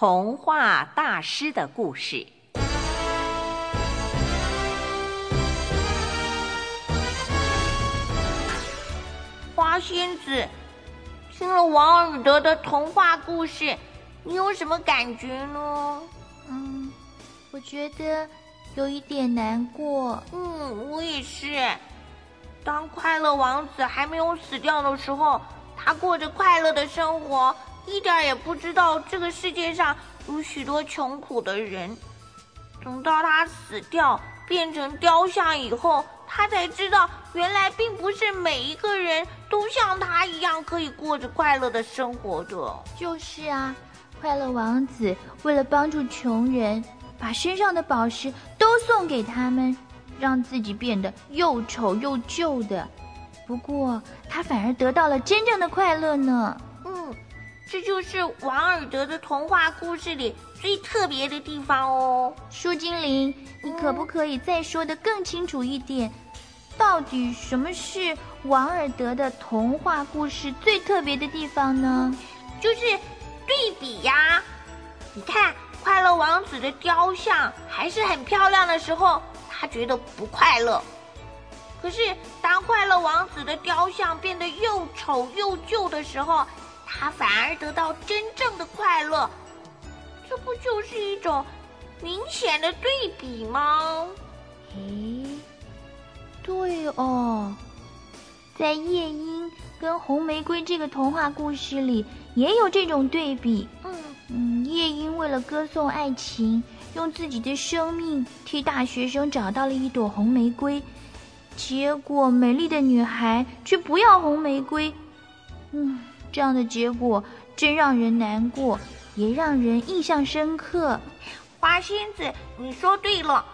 童话大师的故事。花仙子，听了王尔德的童话故事，你有什么感觉呢？嗯，我觉得有一点难过。嗯，我也是。当快乐王子还没有死掉的时候，他过着快乐的生活，一点也不知道这个世界上有许多穷苦的人。等到他死掉变成雕像以后，他才知道，原来并不是每一个人都像他一样可以过着快乐的生活的。就是啊，快乐王子为了帮助穷人，把身上的宝石都送给他们。让自己变得又丑又旧的，不过他反而得到了真正的快乐呢。嗯，这就是王尔德的童话故事里最特别的地方哦。树精灵，你可不可以再说的更清楚一点？到底什么是王尔德的童话故事最特别的地方呢？就是对比呀。你看，快乐王子的雕像还是很漂亮的时候。他觉得不快乐，可是当快乐王子的雕像变得又丑又旧的时候，他反而得到真正的快乐。这不就是一种明显的对比吗？诶，对哦，在夜莺跟红玫瑰这个童话故事里也有这种对比。嗯嗯，夜莺为了歌颂爱情。用自己的生命替大学生找到了一朵红玫瑰，结果美丽的女孩却不要红玫瑰。嗯，这样的结果真让人难过，也让人印象深刻。花仙子，你说对了，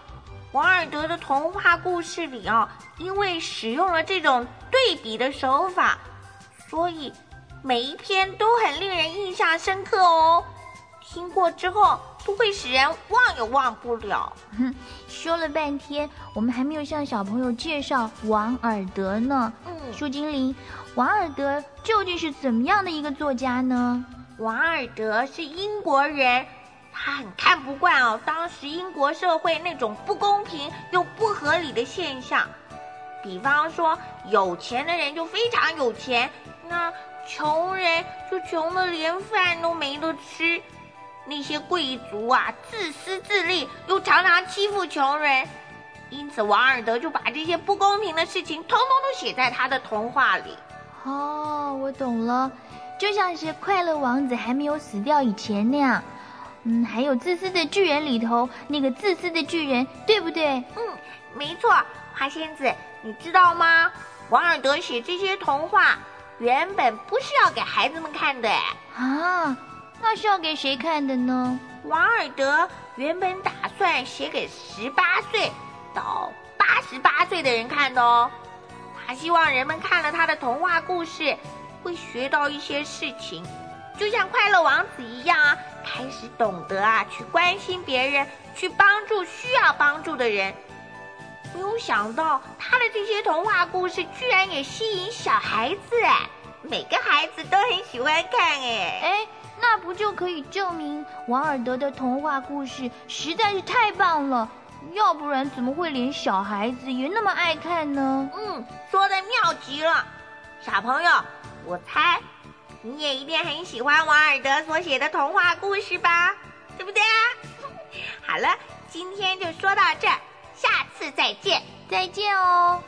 王尔德的童话故事里啊，因为使用了这种对比的手法，所以每一篇都很令人印象深刻哦。听过之后。都会使人忘也忘不了。哼说了半天，我们还没有向小朋友介绍王尔德呢。嗯，树精灵，王尔德究竟是怎么样的一个作家呢？王尔德是英国人，他很看不惯哦，当时英国社会那种不公平又不合理的现象。比方说，有钱的人就非常有钱，那穷人就穷的连饭都没得吃。那些贵族啊，自私自利，又常常欺负穷人，因此王尔德就把这些不公平的事情通通都写在他的童话里。哦，我懂了，就像是快乐王子还没有死掉以前那样。嗯，还有自私的巨人里头那个自私的巨人，对不对？嗯，没错。花仙子，你知道吗？王尔德写这些童话原本不是要给孩子们看的，啊。那是要给谁看的呢？王尔德原本打算写给十八岁到八十八岁的人看的哦。他希望人们看了他的童话故事，会学到一些事情，就像快乐王子一样啊，开始懂得啊去关心别人，去帮助需要帮助的人。没有想到他的这些童话故事居然也吸引小孩子哎，每个孩子都很喜欢看哎哎。那不就可以证明王尔德的童话故事实在是太棒了？要不然怎么会连小孩子也那么爱看呢？嗯，说的妙极了，小朋友，我猜你也一定很喜欢王尔德所写的童话故事吧？对不对啊？好了，今天就说到这儿，下次再见，再见哦。